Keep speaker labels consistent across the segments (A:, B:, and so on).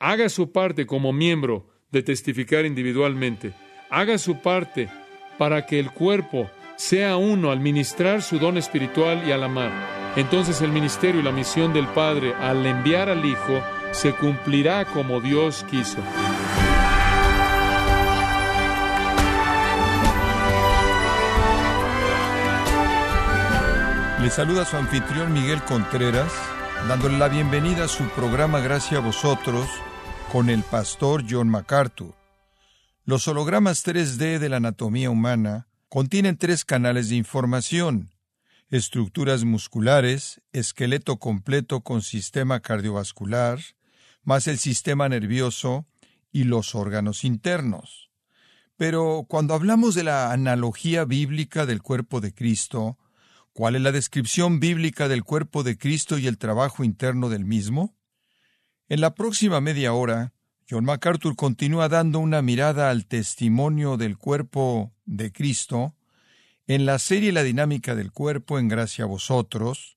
A: haga su parte como miembro de testificar individualmente. Haga su parte para que el cuerpo sea uno al ministrar su don espiritual y al amar. Entonces el ministerio y la misión del Padre al enviar al Hijo se cumplirá como Dios quiso.
B: Le saluda su anfitrión Miguel Contreras, dándole la bienvenida a su programa Gracias a vosotros con el pastor John MacArthur. Los hologramas 3D de la anatomía humana contienen tres canales de información, estructuras musculares, esqueleto completo con sistema cardiovascular, más el sistema nervioso y los órganos internos. Pero cuando hablamos de la analogía bíblica del cuerpo de Cristo, ¿Cuál es la descripción bíblica del cuerpo de Cristo y el trabajo interno del mismo? En la próxima media hora, John MacArthur continúa dando una mirada al testimonio del cuerpo de Cristo en la serie La dinámica del cuerpo en gracia a vosotros,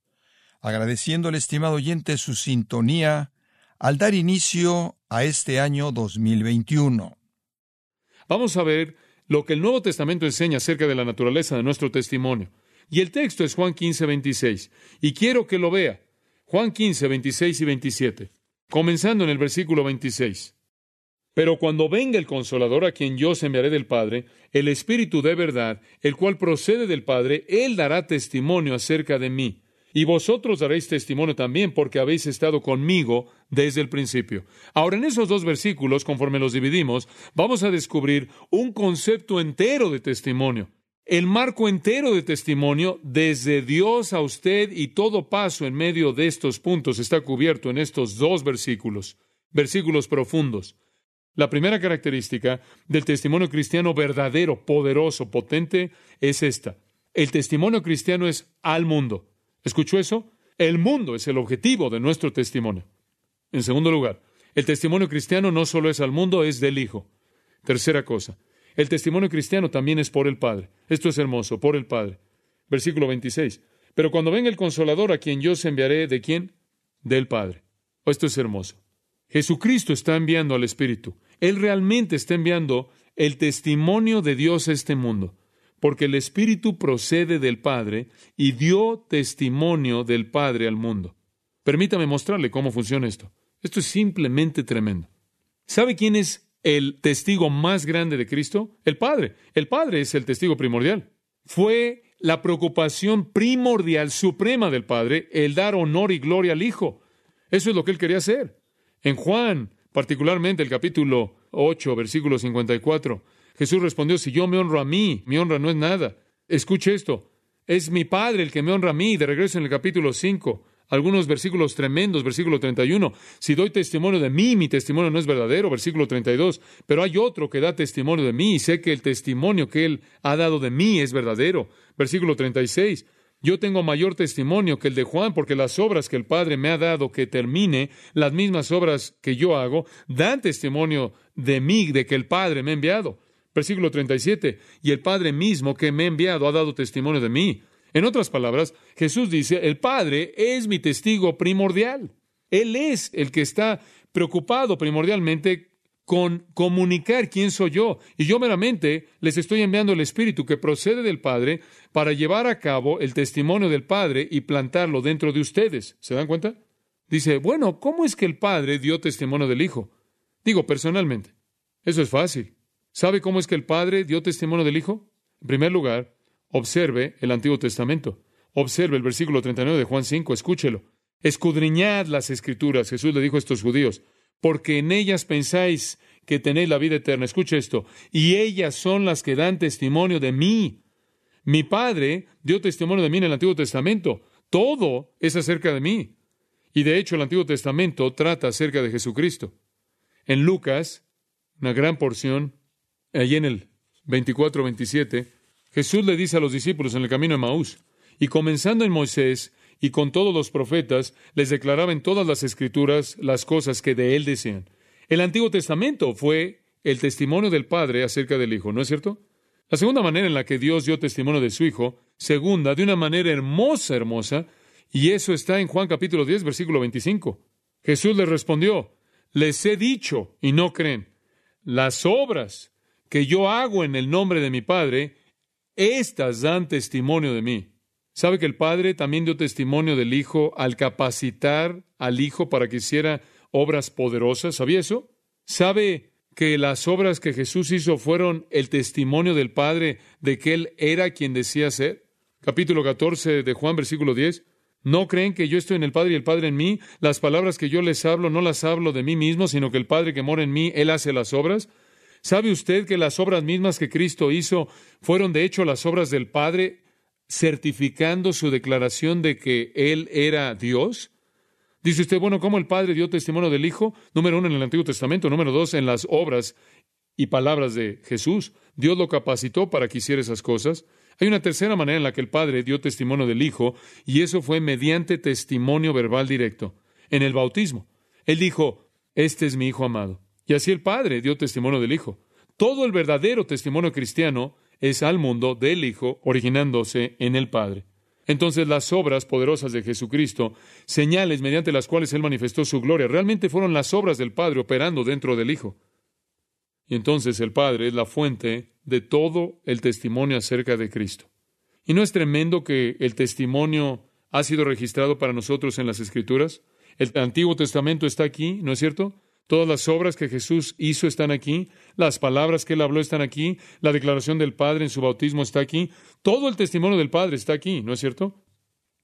B: agradeciendo al estimado oyente su sintonía al dar inicio a este año 2021.
A: Vamos a ver lo que el Nuevo Testamento enseña acerca de la naturaleza de nuestro testimonio. Y el texto es Juan 15, 26. Y quiero que lo vea. Juan 15, 26 y 27. Comenzando en el versículo 26. Pero cuando venga el consolador a quien yo se enviaré del Padre, el Espíritu de verdad, el cual procede del Padre, él dará testimonio acerca de mí. Y vosotros daréis testimonio también porque habéis estado conmigo desde el principio. Ahora, en esos dos versículos, conforme los dividimos, vamos a descubrir un concepto entero de testimonio el marco entero de testimonio desde Dios a usted y todo paso en medio de estos puntos está cubierto en estos dos versículos, versículos profundos. La primera característica del testimonio cristiano verdadero, poderoso, potente, es esta. El testimonio cristiano es al mundo. ¿Escuchó eso? El mundo es el objetivo de nuestro testimonio. En segundo lugar, el testimonio cristiano no solo es al mundo, es del Hijo. Tercera cosa, el testimonio cristiano también es por el Padre. Esto es hermoso, por el Padre. Versículo 26. Pero cuando venga el consolador a quien yo se enviaré, ¿de quién? Del Padre. Oh, esto es hermoso. Jesucristo está enviando al Espíritu. Él realmente está enviando el testimonio de Dios a este mundo, porque el Espíritu procede del Padre y dio testimonio del Padre al mundo. Permítame mostrarle cómo funciona esto. Esto es simplemente tremendo. ¿Sabe quién es el testigo más grande de Cristo? El Padre. El Padre es el testigo primordial. Fue la preocupación primordial, suprema del Padre, el dar honor y gloria al Hijo. Eso es lo que él quería hacer. En Juan, particularmente el capítulo 8, versículo 54, Jesús respondió, si yo me honro a mí, mi honra no es nada. Escuche esto, es mi Padre el que me honra a mí. De regreso en el capítulo 5, algunos versículos tremendos, versículo 31. Si doy testimonio de mí, mi testimonio no es verdadero, versículo 32. Pero hay otro que da testimonio de mí y sé que el testimonio que él ha dado de mí es verdadero. Versículo 36. Yo tengo mayor testimonio que el de Juan, porque las obras que el Padre me ha dado que termine, las mismas obras que yo hago, dan testimonio de mí, de que el Padre me ha enviado. Versículo 37. Y el Padre mismo que me ha enviado ha dado testimonio de mí. En otras palabras, Jesús dice, el Padre es mi testigo primordial. Él es el que está preocupado primordialmente con comunicar quién soy yo. Y yo meramente les estoy enviando el Espíritu que procede del Padre para llevar a cabo el testimonio del Padre y plantarlo dentro de ustedes. ¿Se dan cuenta? Dice, bueno, ¿cómo es que el Padre dio testimonio del Hijo? Digo, personalmente. Eso es fácil. ¿Sabe cómo es que el Padre dio testimonio del Hijo? En primer lugar, Observe el Antiguo Testamento. Observe el versículo 39 de Juan 5, escúchelo. Escudriñad las escrituras, Jesús le dijo a estos judíos, porque en ellas pensáis que tenéis la vida eterna. Escuche esto. Y ellas son las que dan testimonio de mí. Mi Padre dio testimonio de mí en el Antiguo Testamento. Todo es acerca de mí. Y de hecho el Antiguo Testamento trata acerca de Jesucristo. En Lucas, una gran porción, allí en el 24-27, Jesús le dice a los discípulos en el camino de Maús, y comenzando en Moisés y con todos los profetas, les declaraba en todas las escrituras las cosas que de él desean. El Antiguo Testamento fue el testimonio del Padre acerca del Hijo, ¿no es cierto? La segunda manera en la que Dios dio testimonio de su Hijo, segunda, de una manera hermosa, hermosa, y eso está en Juan capítulo 10, versículo 25. Jesús le respondió, Les he dicho y no creen. Las obras que yo hago en el nombre de mi Padre, estas dan testimonio de mí. ¿Sabe que el Padre también dio testimonio del Hijo al capacitar al Hijo para que hiciera obras poderosas? ¿Sabía eso? ¿Sabe que las obras que Jesús hizo fueron el testimonio del Padre de que Él era quien decía ser? Capítulo 14 de Juan, versículo 10. ¿No creen que yo estoy en el Padre y el Padre en mí? Las palabras que yo les hablo no las hablo de mí mismo, sino que el Padre que mora en mí, Él hace las obras. ¿Sabe usted que las obras mismas que Cristo hizo fueron de hecho las obras del Padre certificando su declaración de que Él era Dios? Dice usted, bueno, ¿cómo el Padre dio testimonio del Hijo? Número uno en el Antiguo Testamento, número dos en las obras y palabras de Jesús. Dios lo capacitó para que hiciera esas cosas. Hay una tercera manera en la que el Padre dio testimonio del Hijo, y eso fue mediante testimonio verbal directo, en el bautismo. Él dijo, Este es mi Hijo amado. Y así el Padre dio testimonio del Hijo. Todo el verdadero testimonio cristiano es al mundo del Hijo, originándose en el Padre. Entonces las obras poderosas de Jesucristo, señales mediante las cuales Él manifestó su gloria, realmente fueron las obras del Padre operando dentro del Hijo. Y entonces el Padre es la fuente de todo el testimonio acerca de Cristo. ¿Y no es tremendo que el testimonio ha sido registrado para nosotros en las Escrituras? El Antiguo Testamento está aquí, ¿no es cierto? Todas las obras que Jesús hizo están aquí, las palabras que él habló están aquí, la declaración del Padre en su bautismo está aquí, todo el testimonio del Padre está aquí, ¿no es cierto?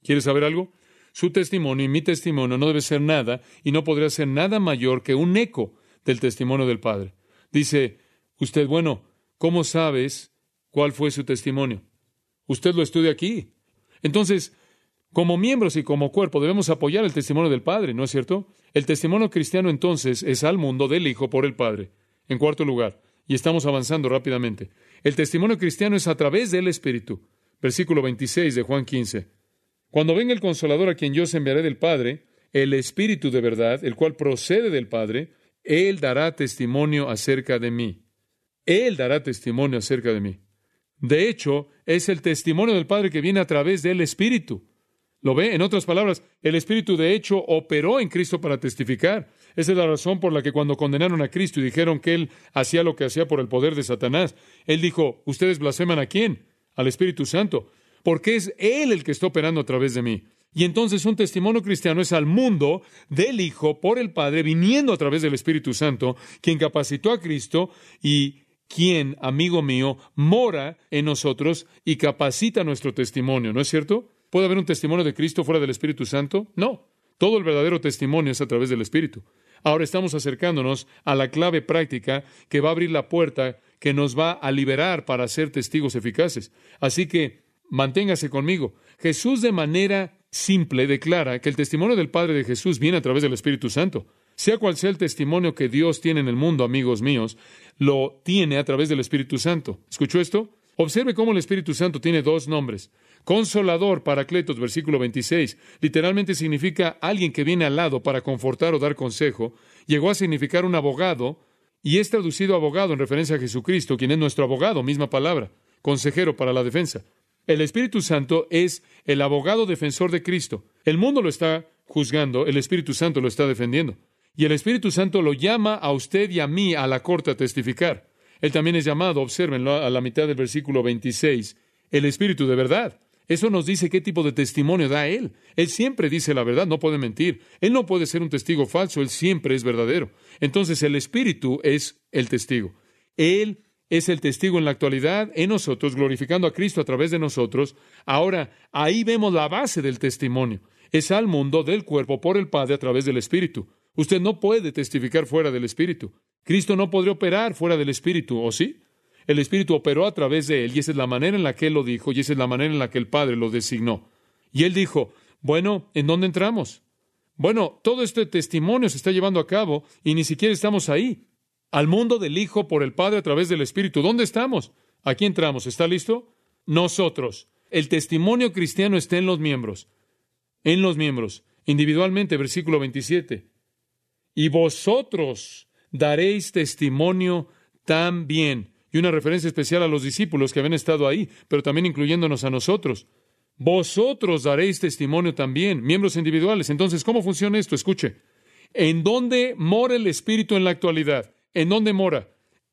A: ¿Quieres saber algo? Su testimonio y mi testimonio no debe ser nada y no podría ser nada mayor que un eco del testimonio del Padre. Dice usted, bueno, ¿cómo sabes cuál fue su testimonio? Usted lo estudia aquí. Entonces, como miembros y como cuerpo debemos apoyar el testimonio del Padre, ¿no es cierto? El testimonio cristiano entonces es al mundo del Hijo por el Padre. En cuarto lugar, y estamos avanzando rápidamente, el testimonio cristiano es a través del Espíritu. Versículo 26 de Juan 15. Cuando venga el consolador a quien yo os enviaré del Padre, el Espíritu de verdad, el cual procede del Padre, Él dará testimonio acerca de mí. Él dará testimonio acerca de mí. De hecho, es el testimonio del Padre que viene a través del Espíritu. ¿Lo ve? En otras palabras, el Espíritu de hecho operó en Cristo para testificar. Esa es la razón por la que cuando condenaron a Cristo y dijeron que Él hacía lo que hacía por el poder de Satanás, Él dijo, ¿ustedes blasfeman a quién? Al Espíritu Santo. Porque es Él el que está operando a través de mí. Y entonces un testimonio cristiano es al mundo del Hijo por el Padre viniendo a través del Espíritu Santo, quien capacitó a Cristo y quien, amigo mío, mora en nosotros y capacita nuestro testimonio, ¿no es cierto? ¿Puede haber un testimonio de Cristo fuera del Espíritu Santo? No. Todo el verdadero testimonio es a través del Espíritu. Ahora estamos acercándonos a la clave práctica que va a abrir la puerta que nos va a liberar para ser testigos eficaces. Así que manténgase conmigo. Jesús de manera simple declara que el testimonio del Padre de Jesús viene a través del Espíritu Santo. Sea cual sea el testimonio que Dios tiene en el mundo, amigos míos, lo tiene a través del Espíritu Santo. ¿Escuchó esto? Observe cómo el Espíritu Santo tiene dos nombres. Consolador, Paracletos, versículo 26, literalmente significa alguien que viene al lado para confortar o dar consejo. Llegó a significar un abogado y es traducido abogado en referencia a Jesucristo, quien es nuestro abogado, misma palabra, consejero para la defensa. El Espíritu Santo es el abogado defensor de Cristo. El mundo lo está juzgando, el Espíritu Santo lo está defendiendo. Y el Espíritu Santo lo llama a usted y a mí a la corte a testificar. Él también es llamado, observenlo a la mitad del versículo 26, el Espíritu de verdad. Eso nos dice qué tipo de testimonio da Él. Él siempre dice la verdad, no puede mentir. Él no puede ser un testigo falso, Él siempre es verdadero. Entonces el Espíritu es el testigo. Él es el testigo en la actualidad en nosotros, glorificando a Cristo a través de nosotros. Ahora, ahí vemos la base del testimonio. Es al mundo del cuerpo por el Padre a través del Espíritu. Usted no puede testificar fuera del Espíritu. Cristo no podría operar fuera del Espíritu, ¿o sí? El Espíritu operó a través de él y esa es la manera en la que él lo dijo y esa es la manera en la que el Padre lo designó. Y él dijo, bueno, ¿en dónde entramos? Bueno, todo este testimonio se está llevando a cabo y ni siquiera estamos ahí. Al mundo del Hijo por el Padre a través del Espíritu. ¿Dónde estamos? Aquí entramos. ¿Está listo? Nosotros. El testimonio cristiano está en los miembros. En los miembros. Individualmente, versículo 27. Y vosotros daréis testimonio también y una referencia especial a los discípulos que habían estado ahí, pero también incluyéndonos a nosotros. Vosotros daréis testimonio también, miembros individuales. Entonces, ¿cómo funciona esto? Escuche. ¿En dónde mora el Espíritu en la actualidad? ¿En dónde mora?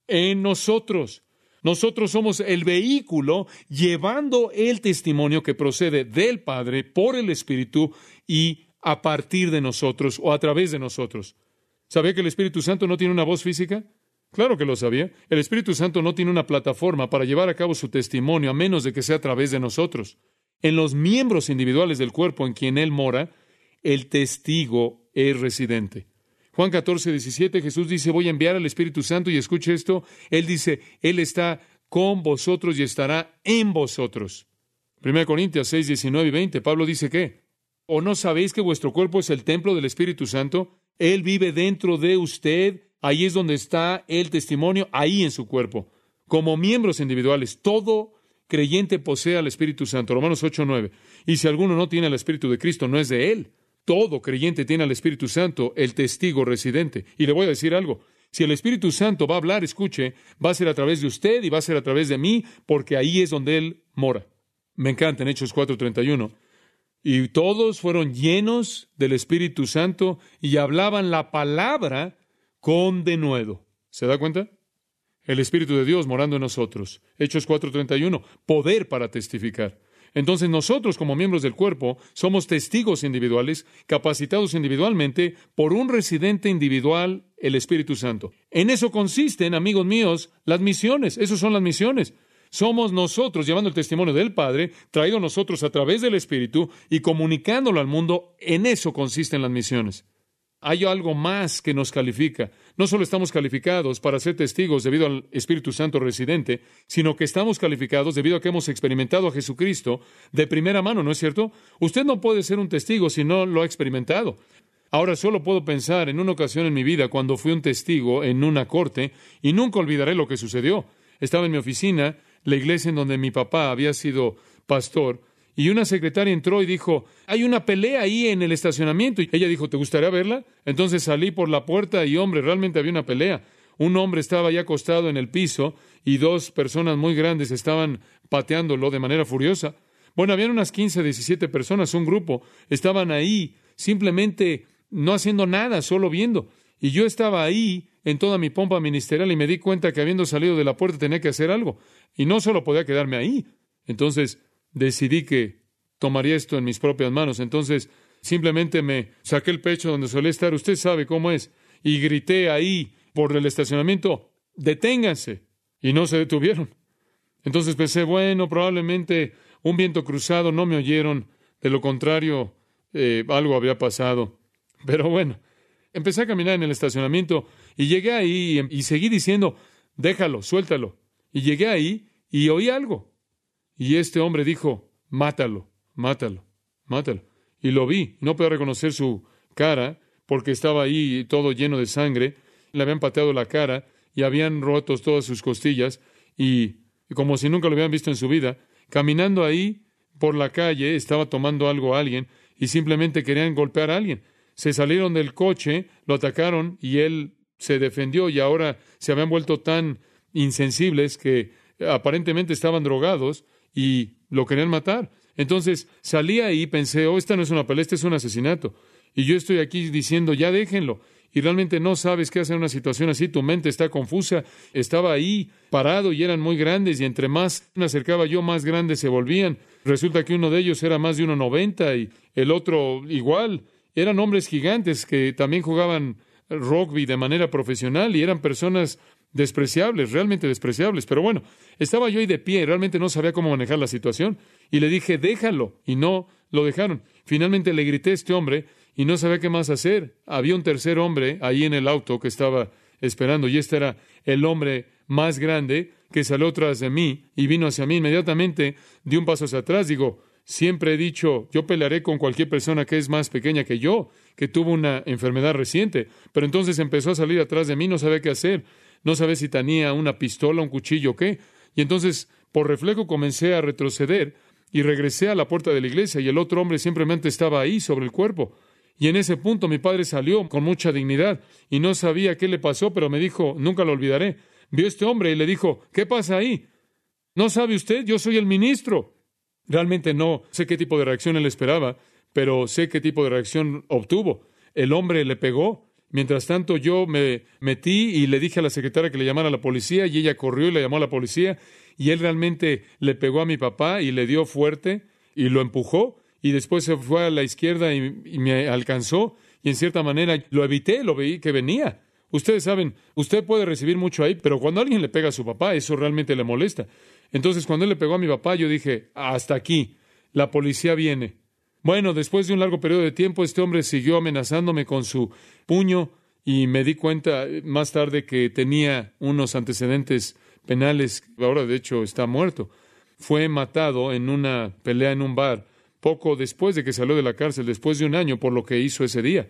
A: En nosotros. Nosotros somos el vehículo llevando el testimonio que procede del Padre por el Espíritu y a partir de nosotros o a través de nosotros. ¿Sabía que el Espíritu Santo no tiene una voz física? Claro que lo sabía. El Espíritu Santo no tiene una plataforma para llevar a cabo su testimonio a menos de que sea a través de nosotros. En los miembros individuales del cuerpo en quien Él mora, el testigo es residente. Juan 14, 17, Jesús dice, voy a enviar al Espíritu Santo y escuche esto. Él dice, Él está con vosotros y estará en vosotros. 1 Corintios 6, 19 y 20, Pablo dice que, ¿o no sabéis que vuestro cuerpo es el templo del Espíritu Santo? Él vive dentro de usted, ahí es donde está el testimonio, ahí en su cuerpo. Como miembros individuales, todo creyente posee al Espíritu Santo. Romanos 8, 9. Y si alguno no tiene el Espíritu de Cristo, no es de él. Todo creyente tiene al Espíritu Santo, el testigo residente. Y le voy a decir algo. Si el Espíritu Santo va a hablar, escuche, va a ser a través de usted y va a ser a través de mí, porque ahí es donde Él mora. Me encanta en Hechos 4:31. Y todos fueron llenos del Espíritu Santo y hablaban la palabra con denuedo. ¿Se da cuenta? El Espíritu de Dios morando en nosotros. Hechos 4:31. Poder para testificar. Entonces nosotros como miembros del cuerpo somos testigos individuales, capacitados individualmente por un residente individual, el Espíritu Santo. En eso consisten, amigos míos, las misiones. Esas son las misiones. Somos nosotros llevando el testimonio del Padre, traído nosotros a través del Espíritu y comunicándolo al mundo. En eso consisten las misiones hay algo más que nos califica. No solo estamos calificados para ser testigos debido al Espíritu Santo residente, sino que estamos calificados debido a que hemos experimentado a Jesucristo de primera mano, ¿no es cierto? Usted no puede ser un testigo si no lo ha experimentado. Ahora solo puedo pensar en una ocasión en mi vida cuando fui un testigo en una corte y nunca olvidaré lo que sucedió. Estaba en mi oficina, la iglesia en donde mi papá había sido pastor, y una secretaria entró y dijo, hay una pelea ahí en el estacionamiento. Y ella dijo, ¿te gustaría verla? Entonces salí por la puerta y, hombre, realmente había una pelea. Un hombre estaba ya acostado en el piso y dos personas muy grandes estaban pateándolo de manera furiosa. Bueno, habían unas 15, 17 personas, un grupo, estaban ahí simplemente no haciendo nada, solo viendo. Y yo estaba ahí en toda mi pompa ministerial y me di cuenta que habiendo salido de la puerta tenía que hacer algo. Y no solo podía quedarme ahí. Entonces decidí que tomaría esto en mis propias manos. Entonces, simplemente me saqué el pecho donde solía estar, usted sabe cómo es, y grité ahí por el estacionamiento, deténganse. Y no se detuvieron. Entonces pensé, bueno, probablemente un viento cruzado, no me oyeron, de lo contrario, eh, algo había pasado. Pero bueno, empecé a caminar en el estacionamiento y llegué ahí y, y seguí diciendo, déjalo, suéltalo. Y llegué ahí y oí algo. Y este hombre dijo, mátalo, mátalo, mátalo. Y lo vi, no puedo reconocer su cara porque estaba ahí todo lleno de sangre, le habían pateado la cara y habían roto todas sus costillas y, como si nunca lo habían visto en su vida, caminando ahí por la calle, estaba tomando algo a alguien y simplemente querían golpear a alguien. Se salieron del coche, lo atacaron y él se defendió y ahora se habían vuelto tan insensibles que aparentemente estaban drogados y lo querían matar. Entonces salí ahí y pensé, oh, esta no es una pelea, este es un asesinato. Y yo estoy aquí diciendo, ya déjenlo. Y realmente no sabes qué hacer en una situación así, tu mente está confusa. Estaba ahí parado y eran muy grandes y entre más me acercaba yo, más grandes se volvían. Resulta que uno de ellos era más de 1,90 y el otro igual. Eran hombres gigantes que también jugaban rugby de manera profesional y eran personas despreciables, realmente despreciables. Pero bueno, estaba yo ahí de pie, realmente no sabía cómo manejar la situación. Y le dije, déjalo. Y no lo dejaron. Finalmente le grité a este hombre y no sabía qué más hacer. Había un tercer hombre ahí en el auto que estaba esperando y este era el hombre más grande que salió tras de mí y vino hacia mí inmediatamente, di un paso hacia atrás, digo, siempre he dicho, yo pelearé con cualquier persona que es más pequeña que yo, que tuvo una enfermedad reciente, pero entonces empezó a salir atrás de mí, no sabía qué hacer no sabía si tenía una pistola, un cuchillo o qué. Y entonces, por reflejo, comencé a retroceder y regresé a la puerta de la iglesia y el otro hombre simplemente estaba ahí sobre el cuerpo. Y en ese punto mi padre salió con mucha dignidad y no sabía qué le pasó, pero me dijo, nunca lo olvidaré. Vio este hombre y le dijo, ¿qué pasa ahí? ¿No sabe usted? Yo soy el ministro. Realmente no sé qué tipo de reacción él esperaba, pero sé qué tipo de reacción obtuvo. El hombre le pegó Mientras tanto, yo me metí y le dije a la secretaria que le llamara a la policía y ella corrió y le llamó a la policía y él realmente le pegó a mi papá y le dio fuerte y lo empujó y después se fue a la izquierda y, me alcanzó y en cierta manera lo evité, lo veí que venía. Ustedes saben, usted puede recibir mucho ahí, pero cuando alguien le pega a su papá, eso realmente le molesta. Entonces, cuando él le pegó a mi papá, yo dije, hasta aquí, la policía viene. Bueno, después de un largo periodo de tiempo, este hombre siguió amenazándome con su puño y me di cuenta más tarde que tenía unos antecedentes penales, ahora de hecho está muerto. Fue matado en una pelea en un bar poco después de que salió de la cárcel, después de un año por lo que hizo ese día.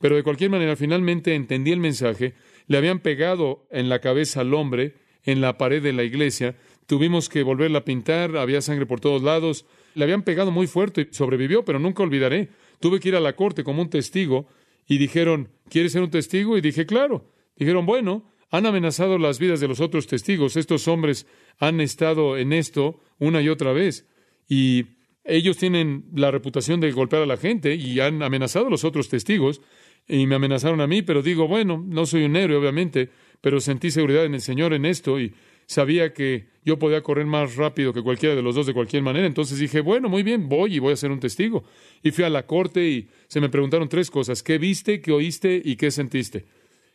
A: Pero de cualquier manera, finalmente entendí el mensaje, le habían pegado en la cabeza al hombre en la pared de la iglesia, tuvimos que volverla a pintar, había sangre por todos lados, le habían pegado muy fuerte y sobrevivió, pero nunca olvidaré. Tuve que ir a la corte como un testigo y dijeron, ¿quieres ser un testigo? Y dije, claro. Dijeron, bueno, han amenazado las vidas de los otros testigos. Estos hombres han estado en esto una y otra vez. Y ellos tienen la reputación de golpear a la gente y han amenazado a los otros testigos. Y me amenazaron a mí, pero digo, bueno, no soy un héroe, obviamente, pero sentí seguridad en el Señor en esto y sabía que yo podía correr más rápido que cualquiera de los dos de cualquier manera. Entonces dije, bueno, muy bien, voy y voy a ser un testigo. Y fui a la corte y se me preguntaron tres cosas. ¿Qué viste, qué oíste y qué sentiste?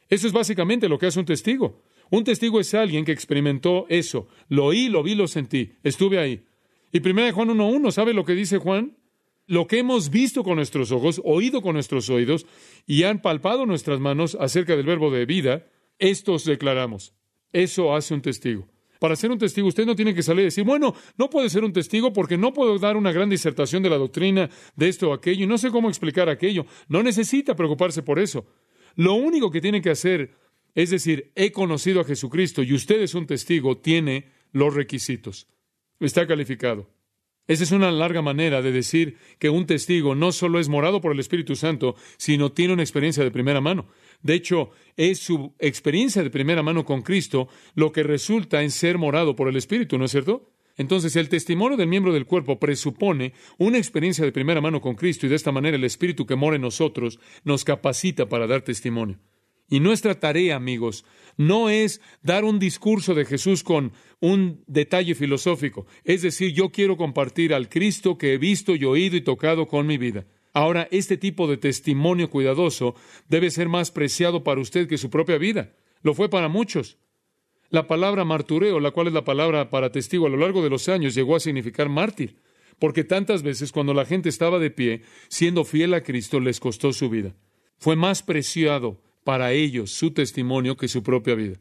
A: Eso es básicamente lo que hace un testigo. Un testigo es alguien que experimentó eso. Lo oí, lo vi, lo sentí. Estuve ahí. Y primera Juan 1.1, ¿sabe lo que dice Juan? Lo que hemos visto con nuestros ojos, oído con nuestros oídos y han palpado nuestras manos acerca del verbo de vida, estos declaramos. Eso hace un testigo. Para ser un testigo, usted no tiene que salir y decir, bueno, no puede ser un testigo porque no puedo dar una gran disertación de la doctrina de esto o aquello y no sé cómo explicar aquello. No necesita preocuparse por eso. Lo único que tiene que hacer es decir, he conocido a Jesucristo y usted es un testigo, tiene los requisitos. Está calificado. Esa es una larga manera de decir que un testigo no solo es morado por el Espíritu Santo, sino tiene una experiencia de primera mano. De hecho, es su experiencia de primera mano con Cristo lo que resulta en ser morado por el Espíritu, ¿no es cierto? Entonces, el testimonio del miembro del cuerpo presupone una experiencia de primera mano con Cristo y de esta manera el Espíritu que mora en nosotros nos capacita para dar testimonio. Y nuestra tarea, amigos, no es dar un discurso de Jesús con un detalle filosófico. Es decir, yo quiero compartir al Cristo que he visto y oído y tocado con mi vida. Ahora, este tipo de testimonio cuidadoso debe ser más preciado para usted que su propia vida. Lo fue para muchos. La palabra martureo, la cual es la palabra para testigo a lo largo de los años, llegó a significar mártir, porque tantas veces cuando la gente estaba de pie, siendo fiel a Cristo, les costó su vida. Fue más preciado para ellos su testimonio que su propia vida.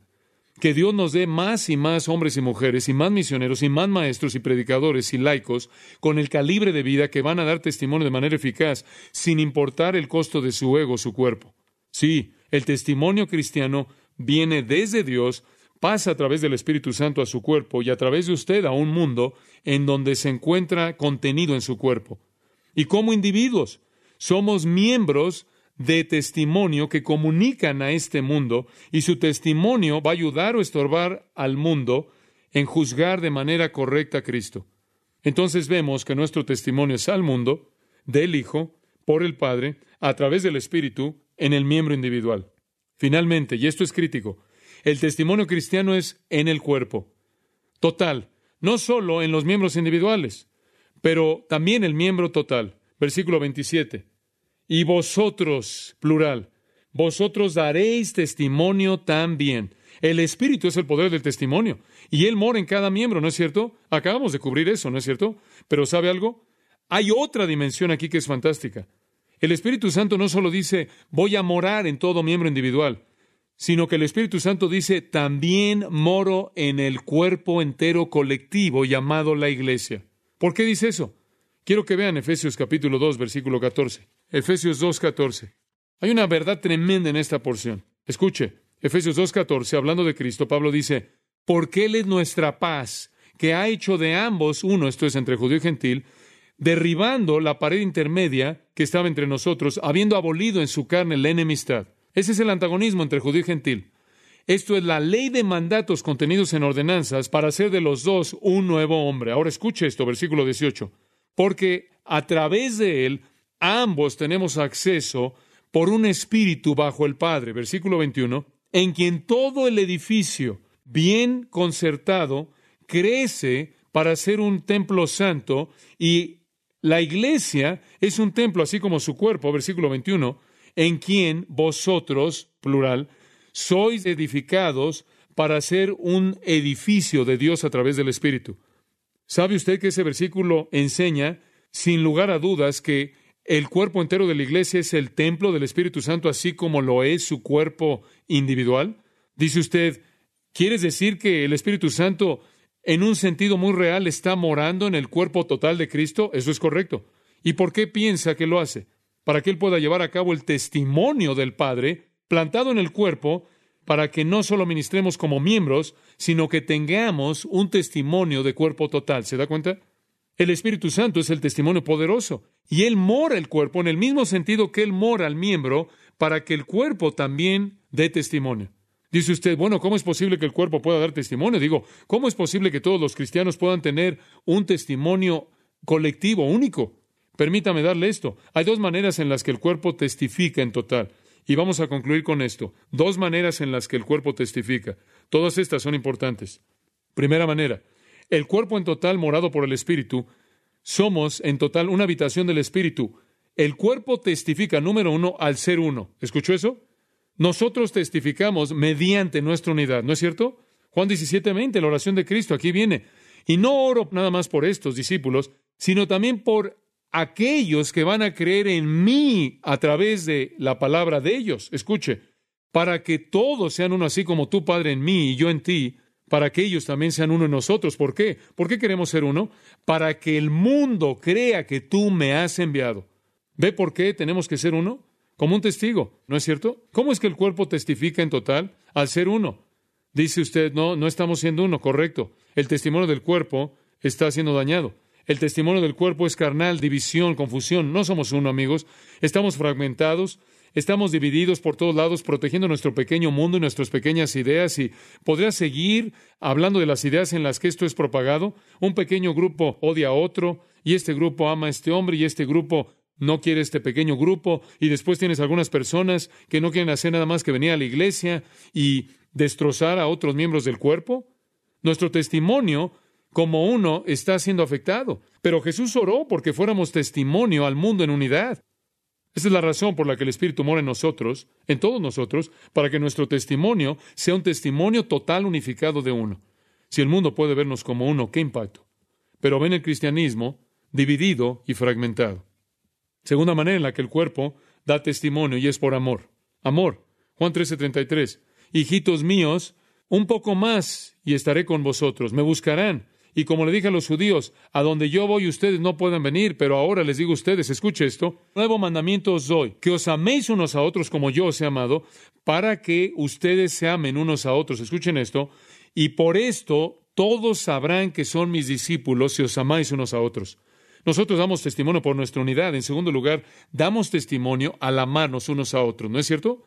A: Que Dios nos dé más y más hombres y mujeres, y más misioneros, y más maestros y predicadores y laicos, con el calibre de vida que van a dar testimonio de manera eficaz, sin importar el costo de su ego, su cuerpo. Sí, el testimonio cristiano viene desde Dios, pasa a través del Espíritu Santo a su cuerpo y a través de usted a un mundo en donde se encuentra contenido en su cuerpo. Y como individuos, somos miembros de testimonio que comunican a este mundo y su testimonio va a ayudar o estorbar al mundo en juzgar de manera correcta a Cristo. Entonces vemos que nuestro testimonio es al mundo, del Hijo, por el Padre, a través del Espíritu, en el miembro individual. Finalmente, y esto es crítico, el testimonio cristiano es en el cuerpo. Total, no solo en los miembros individuales, pero también el miembro total. Versículo 27 y vosotros, plural, vosotros daréis testimonio también. El Espíritu es el poder del testimonio y Él mora en cada miembro, ¿no es cierto? Acabamos de cubrir eso, ¿no es cierto? Pero ¿sabe algo? Hay otra dimensión aquí que es fantástica. El Espíritu Santo no solo dice voy a morar en todo miembro individual, sino que el Espíritu Santo dice también moro en el cuerpo entero colectivo llamado la iglesia. ¿Por qué dice eso? Quiero que vean Efesios capítulo 2, versículo 14. Efesios 2, 14. Hay una verdad tremenda en esta porción. Escuche, Efesios 2, 14, hablando de Cristo, Pablo dice, porque Él es nuestra paz, que ha hecho de ambos uno, esto es entre judío y gentil, derribando la pared intermedia que estaba entre nosotros, habiendo abolido en su carne la enemistad. Ese es el antagonismo entre judío y gentil. Esto es la ley de mandatos contenidos en ordenanzas para hacer de los dos un nuevo hombre. Ahora escuche esto, versículo 18 porque a través de él ambos tenemos acceso por un espíritu bajo el Padre, versículo 21, en quien todo el edificio bien concertado crece para ser un templo santo y la iglesia es un templo así como su cuerpo, versículo 21, en quien vosotros, plural, sois edificados para ser un edificio de Dios a través del Espíritu. ¿Sabe usted que ese versículo enseña, sin lugar a dudas, que el cuerpo entero de la iglesia es el templo del Espíritu Santo, así como lo es su cuerpo individual? Dice usted, ¿quieres decir que el Espíritu Santo, en un sentido muy real, está morando en el cuerpo total de Cristo? Eso es correcto. ¿Y por qué piensa que lo hace? Para que Él pueda llevar a cabo el testimonio del Padre plantado en el cuerpo, para que no solo ministremos como miembros, sino que tengamos un testimonio de cuerpo total. ¿Se da cuenta? El Espíritu Santo es el testimonio poderoso y Él mora el cuerpo en el mismo sentido que Él mora al miembro para que el cuerpo también dé testimonio. Dice usted, bueno, ¿cómo es posible que el cuerpo pueda dar testimonio? Digo, ¿cómo es posible que todos los cristianos puedan tener un testimonio colectivo, único? Permítame darle esto. Hay dos maneras en las que el cuerpo testifica en total. Y vamos a concluir con esto. Dos maneras en las que el cuerpo testifica. Todas estas son importantes. Primera manera, el cuerpo en total morado por el Espíritu, somos en total una habitación del Espíritu. El cuerpo testifica, número uno, al ser uno. ¿Escuchó eso? Nosotros testificamos mediante nuestra unidad, ¿no es cierto? Juan 17, 20, la oración de Cristo, aquí viene. Y no oro nada más por estos discípulos, sino también por aquellos que van a creer en mí a través de la palabra de ellos. Escuche, para que todos sean uno así como tú, Padre, en mí y yo en ti, para que ellos también sean uno en nosotros. ¿Por qué? ¿Por qué queremos ser uno? Para que el mundo crea que tú me has enviado. ¿Ve por qué tenemos que ser uno? Como un testigo, ¿no es cierto? ¿Cómo es que el cuerpo testifica en total? Al ser uno. Dice usted, no, no estamos siendo uno, correcto. El testimonio del cuerpo está siendo dañado. El testimonio del cuerpo es carnal, división, confusión. No somos uno, amigos. Estamos fragmentados. Estamos divididos por todos lados, protegiendo nuestro pequeño mundo y nuestras pequeñas ideas. Y podría seguir hablando de las ideas en las que esto es propagado. Un pequeño grupo odia a otro, y este grupo ama a este hombre, y este grupo no quiere este pequeño grupo. Y después tienes algunas personas que no quieren hacer nada más que venir a la iglesia y destrozar a otros miembros del cuerpo. Nuestro testimonio como uno está siendo afectado. Pero Jesús oró porque fuéramos testimonio al mundo en unidad. Esa es la razón por la que el Espíritu mora en nosotros, en todos nosotros, para que nuestro testimonio sea un testimonio total unificado de uno. Si el mundo puede vernos como uno, qué impacto. Pero ven el cristianismo dividido y fragmentado. Segunda manera en la que el cuerpo da testimonio y es por amor. Amor. Juan 13:33. Hijitos míos, un poco más y estaré con vosotros. Me buscarán y como le dije a los judíos, a donde yo voy ustedes no pueden venir, pero ahora les digo a ustedes, escuche esto, nuevo mandamiento os doy, que os améis unos a otros como yo os he amado, para que ustedes se amen unos a otros. Escuchen esto, y por esto todos sabrán que son mis discípulos si os amáis unos a otros. Nosotros damos testimonio por nuestra unidad. En segundo lugar, damos testimonio al amarnos unos a otros. ¿No es cierto?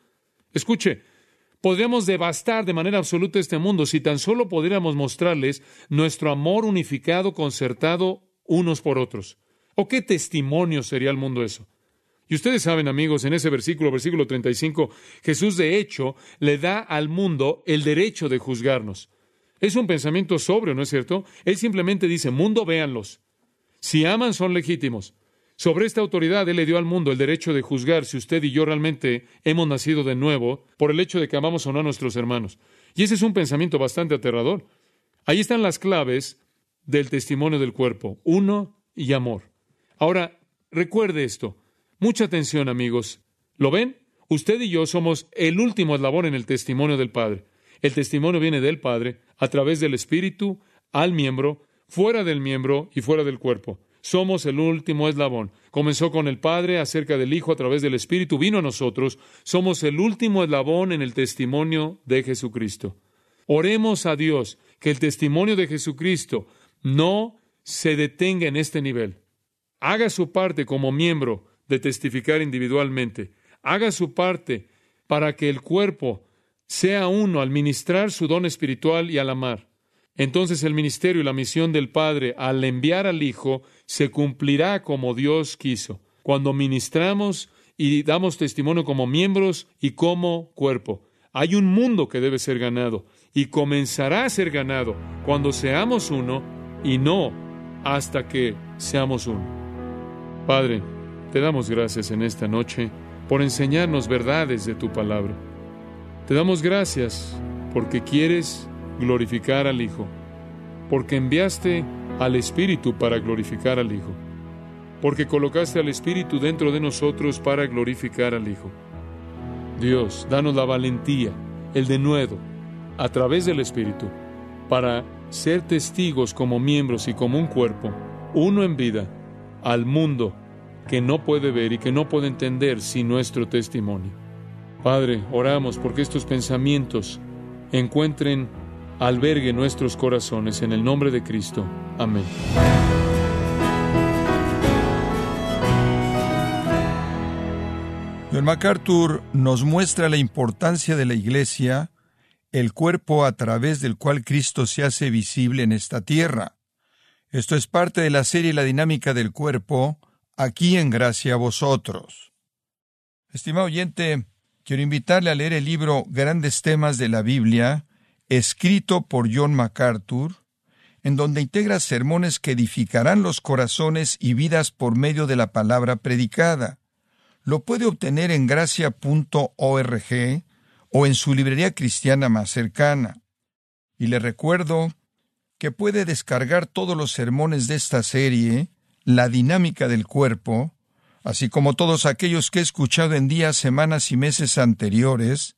A: Escuche, Podríamos devastar de manera absoluta este mundo si tan solo pudiéramos mostrarles nuestro amor unificado, concertado unos por otros. ¿O qué testimonio sería el mundo eso? Y ustedes saben, amigos, en ese versículo, versículo 35, Jesús de hecho le da al mundo el derecho de juzgarnos. Es un pensamiento sobrio, ¿no es cierto? Él simplemente dice, mundo, véanlos. Si aman, son legítimos. Sobre esta autoridad Él le dio al mundo el derecho de juzgar si usted y yo realmente hemos nacido de nuevo por el hecho de que amamos o no a nuestros hermanos. Y ese es un pensamiento bastante aterrador. Ahí están las claves del testimonio del cuerpo, uno y amor. Ahora, recuerde esto. Mucha atención, amigos. ¿Lo ven? Usted y yo somos el último eslabón en el testimonio del Padre. El testimonio viene del Padre a través del Espíritu al miembro, fuera del miembro y fuera del cuerpo. Somos el último eslabón. Comenzó con el Padre acerca del Hijo a través del Espíritu, vino a nosotros. Somos el último eslabón en el testimonio de Jesucristo. Oremos a Dios que el testimonio de Jesucristo no se detenga en este nivel. Haga su parte como miembro de testificar individualmente. Haga su parte para que el cuerpo sea uno al ministrar su don espiritual y al amar. Entonces el ministerio y la misión del Padre al enviar al Hijo se cumplirá como Dios quiso. Cuando ministramos y damos testimonio como miembros y como cuerpo. Hay un mundo que debe ser ganado y comenzará a ser ganado cuando seamos uno y no hasta que seamos uno. Padre, te damos gracias en esta noche por enseñarnos verdades de tu palabra. Te damos gracias porque quieres glorificar al Hijo, porque enviaste al Espíritu para glorificar al Hijo, porque colocaste al Espíritu dentro de nosotros para glorificar al Hijo. Dios, danos la valentía, el denuedo, a través del Espíritu, para ser testigos como miembros y como un cuerpo, uno en vida, al mundo que no puede ver y que no puede entender sin nuestro testimonio. Padre, oramos porque estos pensamientos encuentren albergue nuestros corazones en el nombre de Cristo. Amén.
B: John MacArthur nos muestra la importancia de la Iglesia, el cuerpo a través del cual Cristo se hace visible en esta tierra. Esto es parte de la serie La dinámica del cuerpo, aquí en gracia a vosotros. Estimado oyente, quiero invitarle a leer el libro Grandes temas de la Biblia, escrito por John MacArthur, en donde integra sermones que edificarán los corazones y vidas por medio de la palabra predicada. Lo puede obtener en gracia.org o en su librería cristiana más cercana. Y le recuerdo que puede descargar todos los sermones de esta serie la dinámica del cuerpo, así como todos aquellos que he escuchado en días, semanas y meses anteriores,